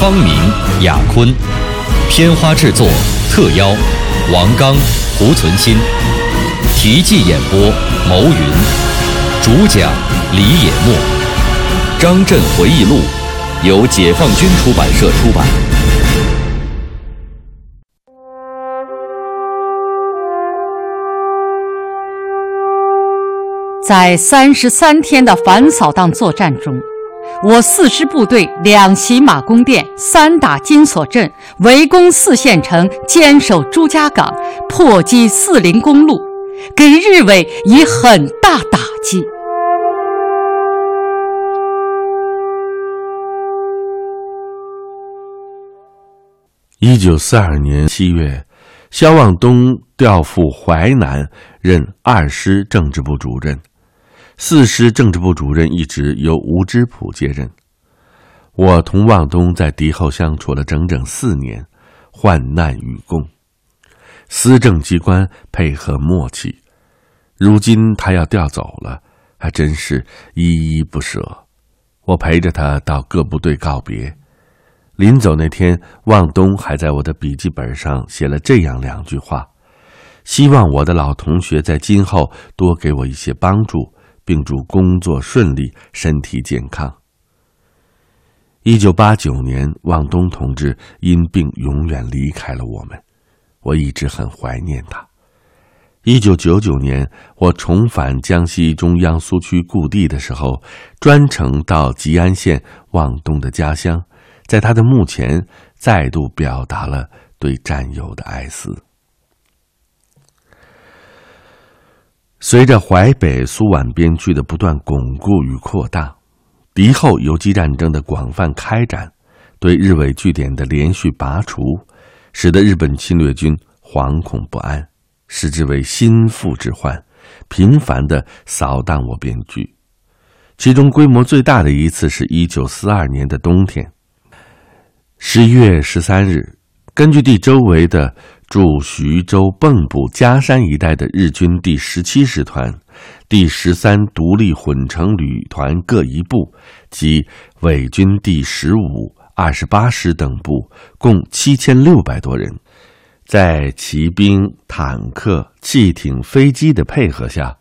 方明、雅坤，片花制作特邀王刚、胡存新，题记演播牟云，主讲李野墨，《张震回忆录》由解放军出版社出版。在三十三天的反扫荡作战中，我四师部队两袭马公店，三打金锁镇，围攻四县城，坚守朱家港，破击四零公路，给日伪以很大打击。一九四二年七月，萧望东调赴淮南，任二师政治部主任。四师政治部主任一职由吴芝普接任。我同望东在敌后相处了整整四年，患难与共，司政机关配合默契。如今他要调走了，还真是依依不舍。我陪着他到各部队告别。临走那天，望东还在我的笔记本上写了这样两句话：希望我的老同学在今后多给我一些帮助。并祝工作顺利，身体健康。一九八九年，望东同志因病永远离开了我们，我一直很怀念他。一九九九年，我重返江西中央苏区故地的时候，专程到吉安县望东的家乡，在他的墓前再度表达了对战友的哀思。随着淮北、苏皖边区的不断巩固与扩大，敌后游击战争的广泛开展，对日伪据点的连续拔除，使得日本侵略军惶恐不安，视之为心腹之患，频繁的扫荡我边区。其中规模最大的一次是一九四二年的冬天，十一月十三日，根据地周围的。驻徐州蚌埠嘉山一带的日军第十七师团、第十三独立混成旅团各一部及伪军第十五、二十八师等部，共七千六百多人，在骑兵、坦克、汽艇、飞机的配合下。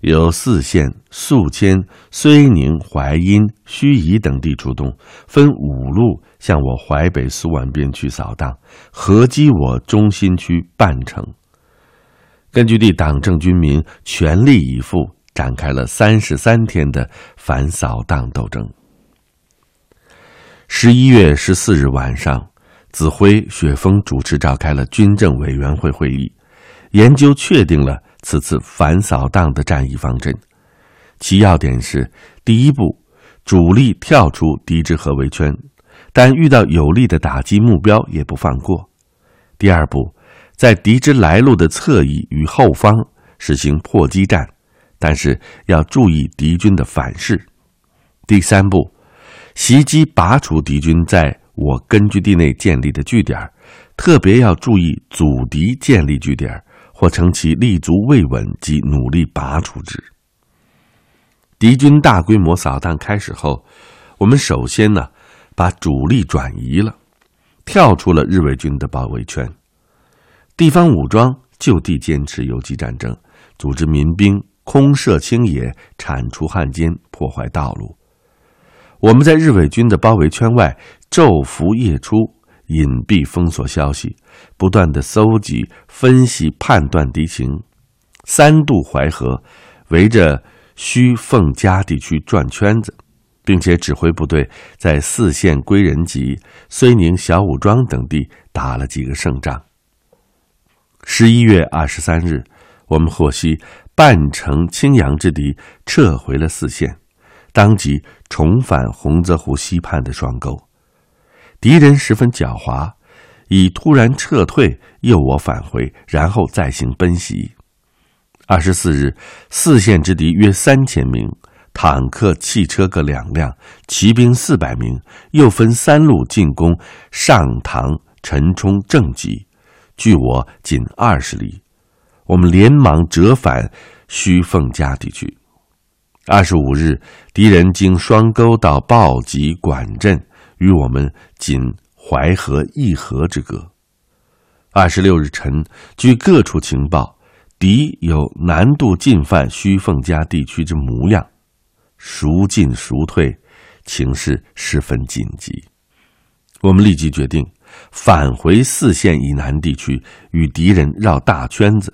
由泗县宿迁、睢宁、淮阴、盱眙等地出动，分五路向我淮北苏皖边区扫荡，合击我中心区半城。根据地党政军民全力以赴，展开了三十三天的反扫荡斗争。十一月十四日晚上，子辉、雪峰主持召开了军政委员会会议，研究确定了。此次反扫荡的战役方针，其要点是：第一步，主力跳出敌之合围圈，但遇到有力的打击目标也不放过；第二步，在敌之来路的侧翼与后方实行破击战，但是要注意敌军的反噬；第三步，袭击拔除敌军在我根据地内建立的据点，特别要注意阻敌建立据点。或称其立足未稳及努力拔除之。敌军大规模扫荡开始后，我们首先呢，把主力转移了，跳出了日伪军的包围圈。地方武装就地坚持游击战争，组织民兵空射清野，铲除汉奸，破坏道路。我们在日伪军的包围圈外昼伏夜出。隐蔽封锁消息，不断的搜集、分析、判断敌情，三渡淮河，围着须凤嘉地区转圈子，并且指挥部队在四县归仁集、睢宁小武庄等地打了几个胜仗。十一月二十三日，我们获悉半城青阳之敌撤回了四县，当即重返洪泽湖西畔的双沟。敌人十分狡猾，以突然撤退诱我返回，然后再行奔袭。二十四日，四线之敌约三千名，坦克、汽车各两辆，骑兵四百名，又分三路进攻上塘、陈冲、正集，距我仅二十里。我们连忙折返徐凤家地区。二十五日，敌人经双沟到鲍集管镇。与我们仅淮河一河之隔。二十六日晨，据各处情报，敌有南渡进犯徐凤家地区之模样，孰进孰退，情势十分紧急。我们立即决定返回四线以南地区，与敌人绕大圈子，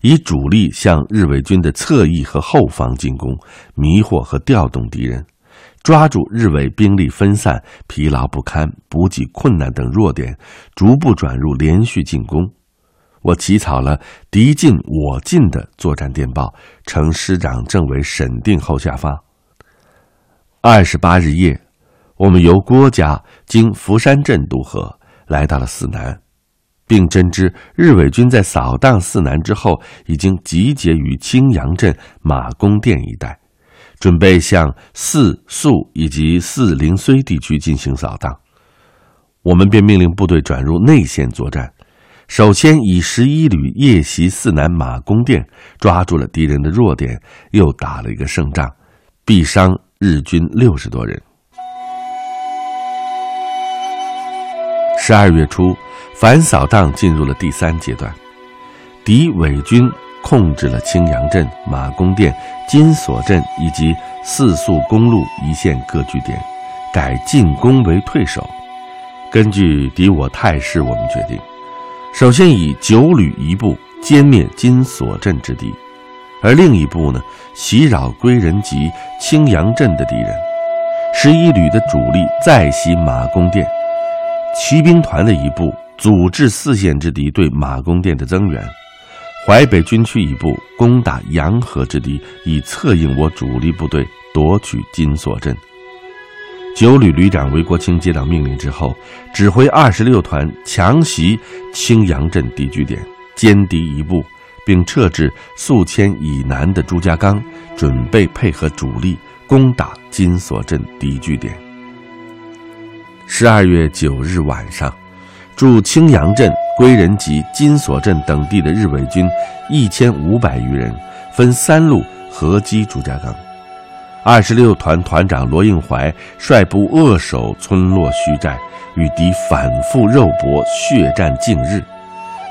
以主力向日伪军的侧翼和后方进攻，迷惑和调动敌人。抓住日伪兵力分散、疲劳不堪、补给困难等弱点，逐步转入连续进攻。我起草了“敌进我进”的作战电报，呈师长政委审定后下发。二十八日夜，我们由郭家经福山镇渡河，来到了四南，并侦知日伪军在扫荡四南之后，已经集结于青阳镇马公店一带。准备向四宿以及四灵绥地区进行扫荡，我们便命令部队转入内线作战。首先以十一旅夜袭四南马公店，抓住了敌人的弱点，又打了一个胜仗，毙伤日军六十多人。十二月初，反扫荡进入了第三阶段，敌伪军。控制了青阳镇、马公店、金锁镇以及四宿公路一线各据点，改进攻为退守。根据敌我态势，我们决定，首先以九旅一部歼灭金锁镇之敌，而另一部呢，袭扰归仁集、青阳镇的敌人。十一旅的主力再袭马公店，骑兵团的一部阻滞四线之敌对马公店的增援。淮北军区一部攻打洋河之敌，以策应我主力部队夺取金锁镇。九旅旅长韦国清接到命令之后，指挥二十六团强袭青阳镇敌据点，歼敌一部，并撤至宿迁以南的朱家岗，准备配合主力攻打金锁镇敌据点。十二月九日晚上。驻青阳镇、归仁集、金锁镇等地的日伪军一千五百余人，分三路合击朱家岗。二十六团团长罗应怀率部扼守村落虚寨，与敌反复肉搏，血战近日。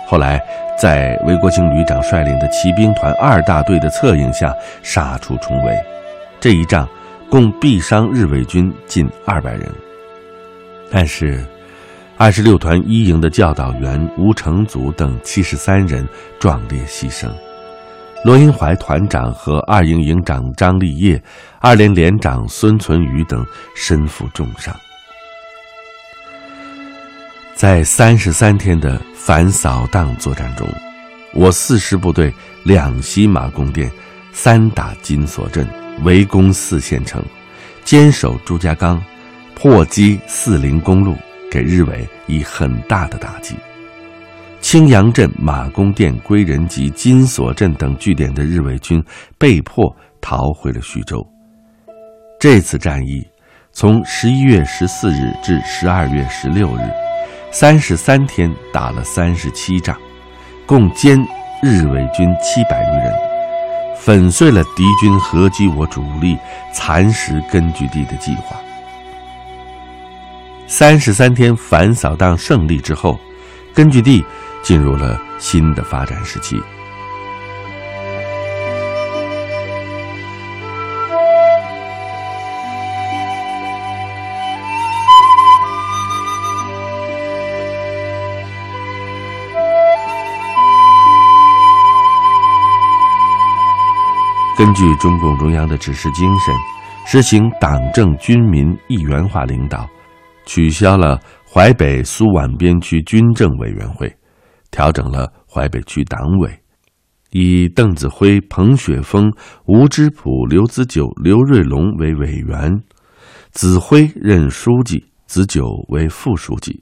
后来，在韦国清旅长率领的骑兵团二大队的策应下，杀出重围。这一仗共毙伤日伪军近二百人，但是。二十六团一营的教导员吴成祖等七十三人壮烈牺牲，罗英怀团长和二营营长张立业、二连连长孙存宇等身负重伤。在三十三天的反扫荡作战中，我四师部队两袭马宫店，三打金锁镇，围攻四县城，坚守朱家岗，破击四灵公路。给日伪以很大的打击。青阳镇、马公店、归仁集、金锁镇等据点的日伪军被迫逃回了徐州。这次战役从十一月十四日至十二月十六日，三十三天打了三十七仗，共歼日伪军七百余人，粉碎了敌军合击我主力、蚕食根据地的计划。三十三天反扫荡胜利之后，根据地进入了新的发展时期。根据中共中央的指示精神，实行党政军民一元化领导。取消了淮北苏皖边区军政委员会，调整了淮北区党委，以邓子恢、彭雪枫、吴芝圃、刘子久、刘瑞龙为委员，子恢任书记，子久为副书记，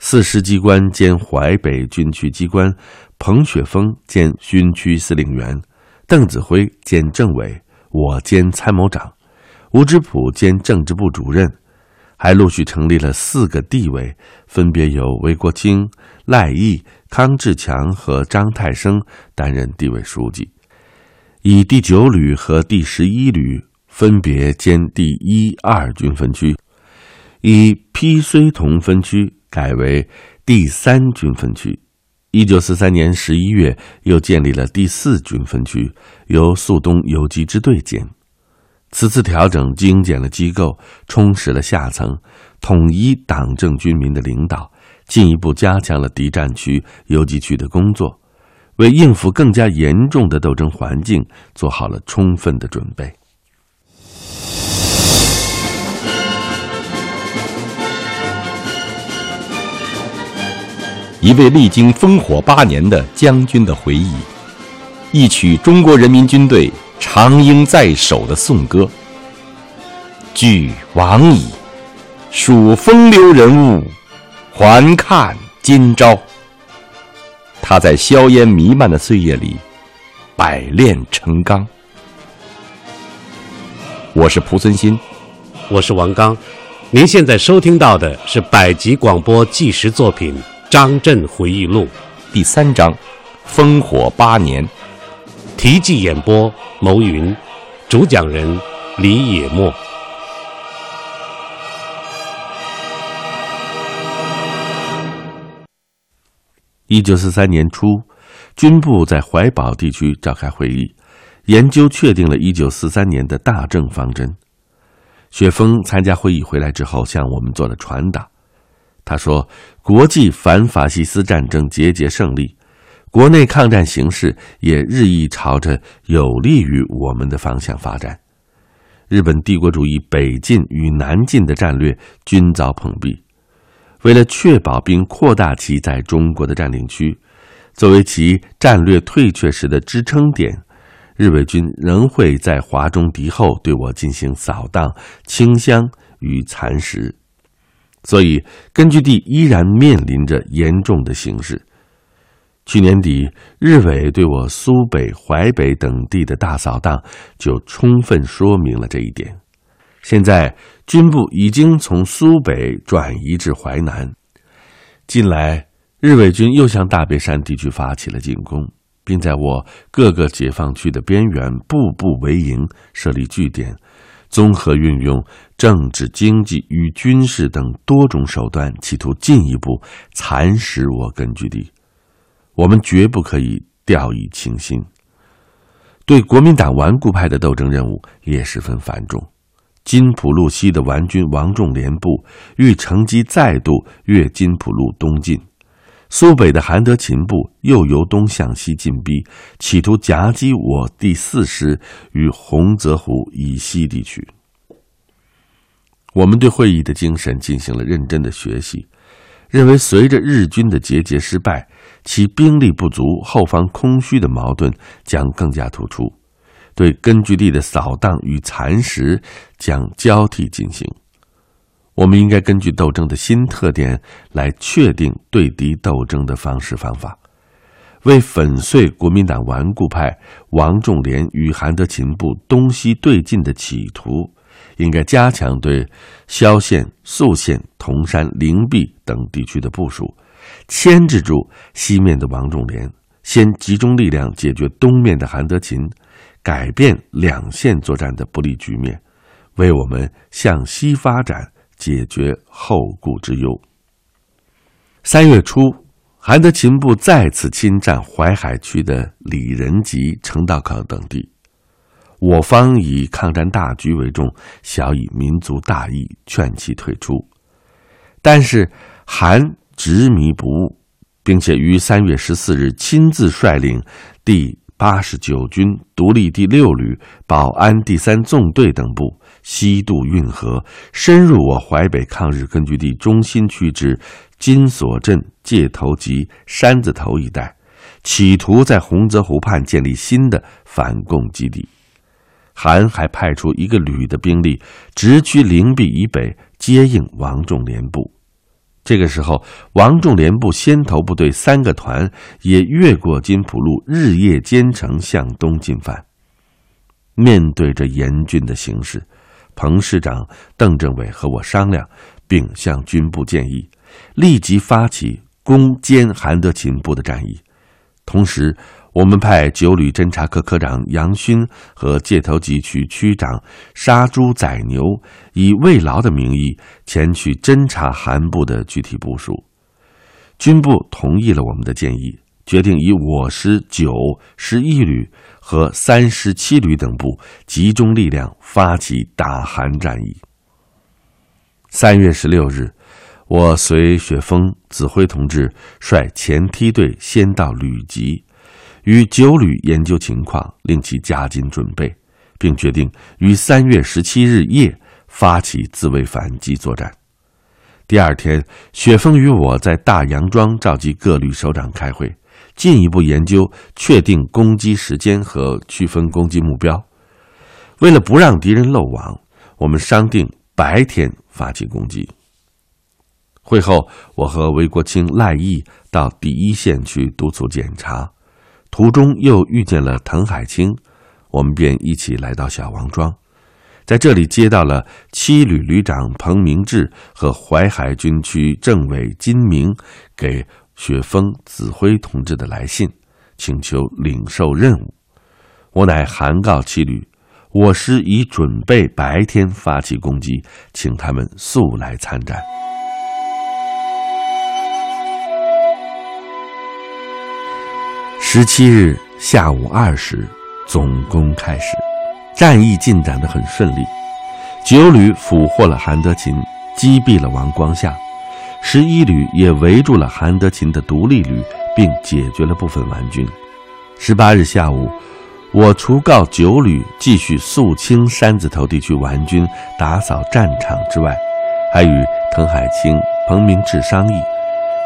四师机关兼淮北军区机关，彭雪枫兼军区司令员，邓子恢兼政委，我兼参谋长，吴芝普兼政治部主任，还陆续成立了四个地委，分别由韦国清、赖毅、康志强和张太生担任地委书记，以第九旅和第十一旅分别兼第一、二军分区。以披绥同分区改为第三军分区。一九四三年十一月，又建立了第四军分区，由肃东游击支队兼。此次调整精简了机构，充实了下层，统一党政军民的领导，进一步加强了敌占区、游击区的工作，为应付更加严重的斗争环境做好了充分的准备。一位历经烽火八年的将军的回忆，一曲中国人民军队长缨在手的颂歌。俱往矣，数风流人物，还看今朝。他在硝烟弥漫的岁月里，百炼成钢。我是蒲存昕，我是王刚。您现在收听到的是百集广播纪实作品。张震回忆录第三章：烽火八年。题记演播：牟云，主讲人李野墨。一九四三年初，军部在怀宝地区召开会议，研究确定了一九四三年的大政方针。雪峰参加会议回来之后，向我们做了传达。他说：“国际反法西斯战争节节胜利，国内抗战形势也日益朝着有利于我们的方向发展。日本帝国主义北进与南进的战略均遭碰壁。为了确保并扩大其在中国的占领区，作为其战略退却时的支撑点，日伪军仍会在华中敌后对我进行扫荡、清乡与蚕食。”所以，根据地依然面临着严重的形势。去年底，日伪对我苏北、淮北等地的大扫荡，就充分说明了这一点。现在，军部已经从苏北转移至淮南。近来，日伪军又向大别山地区发起了进攻，并在我各个解放区的边缘步步为营，设立据点。综合运用政治、经济与军事等多种手段，企图进一步蚕食我根据地。我们绝不可以掉以轻心。对国民党顽固派的斗争任务也十分繁重。金浦路西的顽军王仲廉部欲乘机再度越金浦路东进。苏北的韩德勤部又由东向西进逼，企图夹击我第四师于洪泽湖以西地区。我们对会议的精神进行了认真的学习，认为随着日军的节节失败，其兵力不足、后方空虚的矛盾将更加突出，对根据地的扫荡与蚕食将交替进行。我们应该根据斗争的新特点来确定对敌斗争的方式方法，为粉碎国民党顽固派王仲廉与韩德勤部东西对进的企图，应该加强对萧县、宿县、铜山、灵璧等地区的部署，牵制住西面的王仲廉，先集中力量解决东面的韩德勤，改变两线作战的不利局面，为我们向西发展。解决后顾之忧。三月初，韩德勤部再次侵占淮海区的李仁集、程道口等地，我方以抗战大局为重，小以民族大义劝其退出。但是韩执迷不悟，并且于三月十四日亲自率领第八十九军独立第六旅、保安第三纵队等部。西渡运河，深入我淮北抗日根据地中心区之金锁镇、界头及山子头一带，企图在洪泽湖畔建立新的反共基地。韩还派出一个旅的兵力直趋灵璧以北，接应王仲廉部。这个时候，王仲廉部先头部队三个团也越过金浦路，日夜兼程向东进犯。面对着严峻的形势，彭师长、邓政委和我商量，并向军部建议，立即发起攻坚韩德勤部的战役。同时，我们派九旅侦察科科长杨勋和界头集区区长杀猪宰牛，以慰劳的名义前去侦察韩部的具体部署。军部同意了我们的建议，决定以我师九、十一旅。和三十七旅等部集中力量发起打韩战役。三月十六日，我随雪峰指挥同志率前梯队先到旅集，与九旅研究情况，令其加紧准备，并决定于三月十七日夜发起自卫反击作战。第二天，雪峰与我在大杨庄召集各旅首长开会。进一步研究，确定攻击时间和区分攻击目标。为了不让敌人漏网，我们商定白天发起攻击。会后，我和韦国清、赖毅到第一线去督促检查，途中又遇见了滕海清，我们便一起来到小王庄，在这里接到了七旅旅长彭明志和淮海军区政委金明给。雪峰子辉同志的来信，请求领受任务。我乃函告七旅，我师已准备白天发起攻击，请他们速来参战。十七日下午二时，总攻开始，战役进展得很顺利。九旅俘获了韩德勤，击毙了王光夏。十一旅也围住了韩德勤的独立旅，并解决了部分顽军。十八日下午，我除告九旅继续肃清山子头地区顽军、打扫战场之外，还与滕海清、彭明志商议，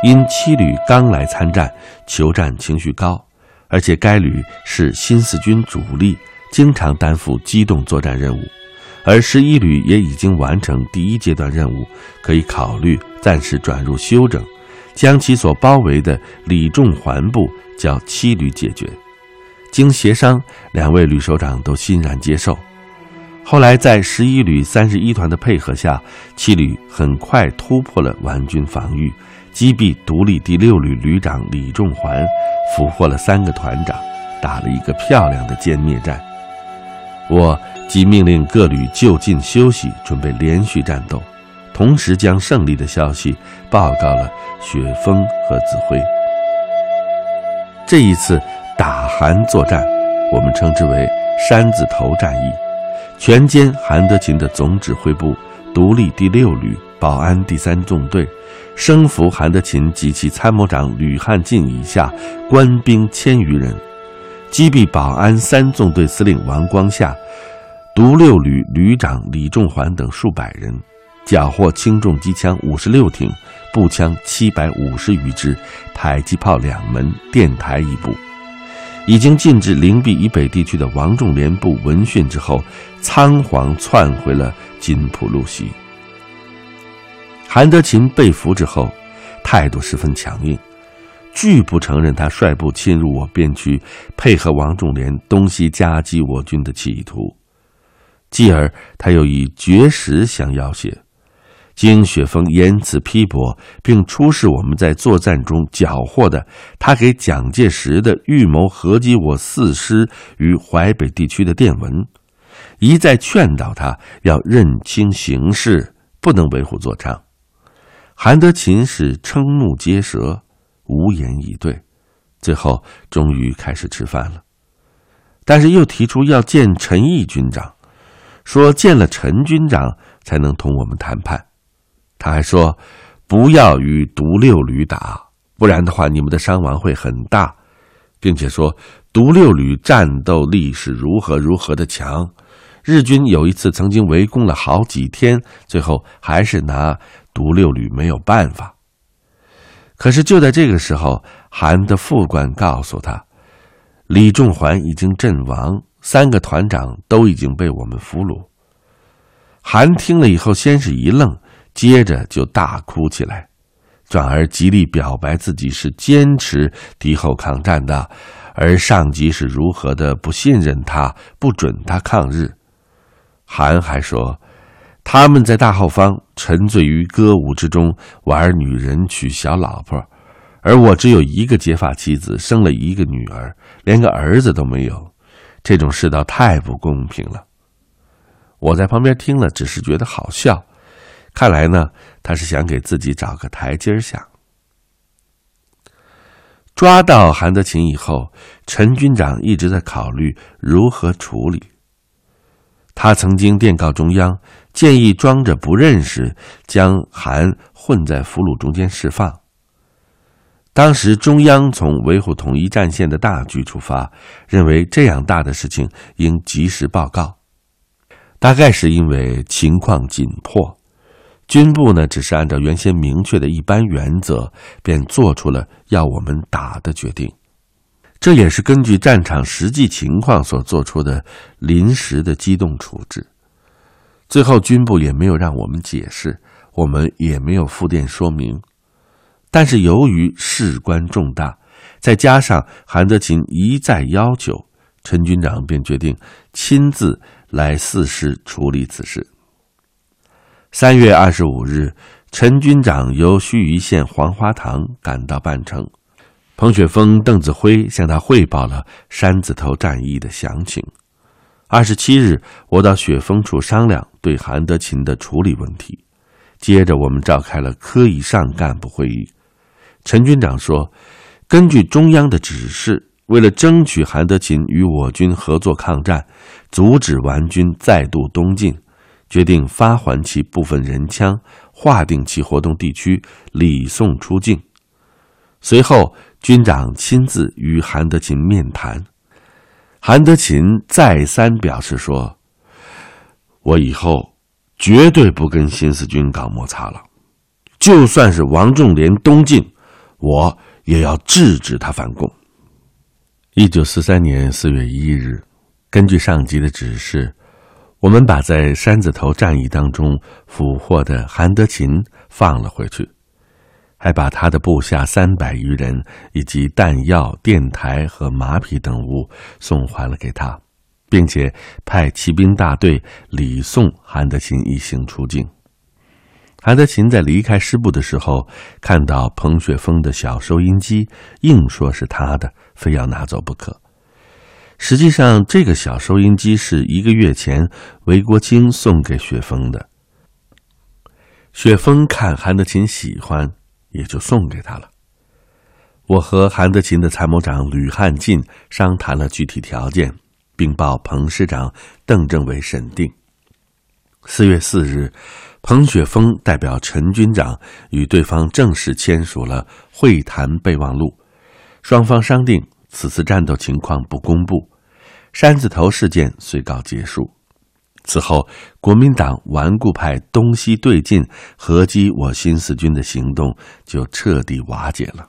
因七旅刚来参战，求战情绪高，而且该旅是新四军主力，经常担负机动作战任务。而十一旅也已经完成第一阶段任务，可以考虑暂时转入休整，将其所包围的李仲环部叫七旅解决。经协商，两位旅首长都欣然接受。后来，在十一旅三十一团的配合下，七旅很快突破了顽军防御，击毙独立第六旅旅长李仲环，俘获了三个团长，打了一个漂亮的歼灭战。我。即命令各旅就近休息，准备连续战斗，同时将胜利的消息报告了雪峰和子辉。这一次打韩作战，我们称之为“山字头战役”，全歼韩德勤的总指挥部、独立第六旅、保安第三纵队，生俘韩德勤及其参谋长吕汉进以下官兵千余人，击毙保安三纵队司令王光夏。独六旅旅长李仲环等数百人，缴获轻重机枪五十六挺，步枪七百五十余支，迫击炮两门，电台一部。已经进至灵璧以北地区的王仲廉部闻讯之后，仓皇窜回了金浦路西。韩德勤被俘之后，态度十分强硬，拒不承认他率部侵入我边区，配合王仲廉东西夹击我军的企图。继而，他又以绝食相要挟。经雪峰言辞批驳，并出示我们在作战中缴获的他给蒋介石的预谋合击我四师于淮北地区的电文，一再劝导他要认清形势，不能为虎作伥。韩德勤是瞠目结舌，无言以对。最后，终于开始吃饭了，但是又提出要见陈毅军长。说见了陈军长才能同我们谈判，他还说不要与独六旅打，不然的话你们的伤亡会很大，并且说独六旅战斗力是如何如何的强，日军有一次曾经围攻了好几天，最后还是拿独六旅没有办法。可是就在这个时候，韩的副官告诉他，李仲桓已经阵亡。三个团长都已经被我们俘虏。韩听了以后，先是一愣，接着就大哭起来，转而极力表白自己是坚持敌后抗战的，而上级是如何的不信任他，不准他抗日。韩还说，他们在大后方沉醉于歌舞之中，玩女人，娶小老婆，而我只有一个结发妻子，生了一个女儿，连个儿子都没有，这种世道太不公平了。我在旁边听了，只是觉得好笑。看来呢，他是想给自己找个台阶下。抓到韩德勤以后，陈军长一直在考虑如何处理。他曾经电告中央，建议装着不认识，将韩混在俘虏中间释放。当时中央从维护统一战线的大局出发，认为这样大的事情应及时报告。大概是因为情况紧迫，军部呢只是按照原先明确的一般原则，便做出了要我们打的决定。这也是根据战场实际情况所做出的临时的机动处置。最后军部也没有让我们解释，我们也没有复电说明。但是由于事关重大，再加上韩德勤一再要求，陈军长便决定亲自。来四师处理此事。三月二十五日，陈军长由盱眙县黄花塘赶到半城，彭雪枫、邓子恢向他汇报了山子头战役的详情。二十七日，我到雪峰处商量对韩德勤的处理问题。接着，我们召开了科以上干部会议。陈军长说：“根据中央的指示。”为了争取韩德勤与我军合作抗战，阻止顽军再度东进，决定发还其部分人枪，划定其活动地区，礼送出境。随后，军长亲自与韩德勤面谈，韩德勤再三表示说：“我以后绝对不跟新四军搞摩擦了，就算是王仲廉东进，我也要制止他反共。”一九四三年四月一日，根据上级的指示，我们把在山子头战役当中俘获的韩德勤放了回去，还把他的部下三百余人以及弹药、电台和马匹等物送还了给他，并且派骑兵大队礼送韩德勤一行出境。韩德勤在离开师部的时候，看到彭雪枫的小收音机，硬说是他的，非要拿走不可。实际上，这个小收音机是一个月前韦国清送给雪峰的。雪峰看韩德勤喜欢，也就送给他了。我和韩德勤的参谋长吕汉进商谈了具体条件，并报彭师长邓政委审定。四月四日。彭雪峰代表陈军长与对方正式签署了会谈备忘录，双方商定此次战斗情况不公布，山子头事件遂告结束。此后国民党顽固派东西对进合击我新四军的行动就彻底瓦解了。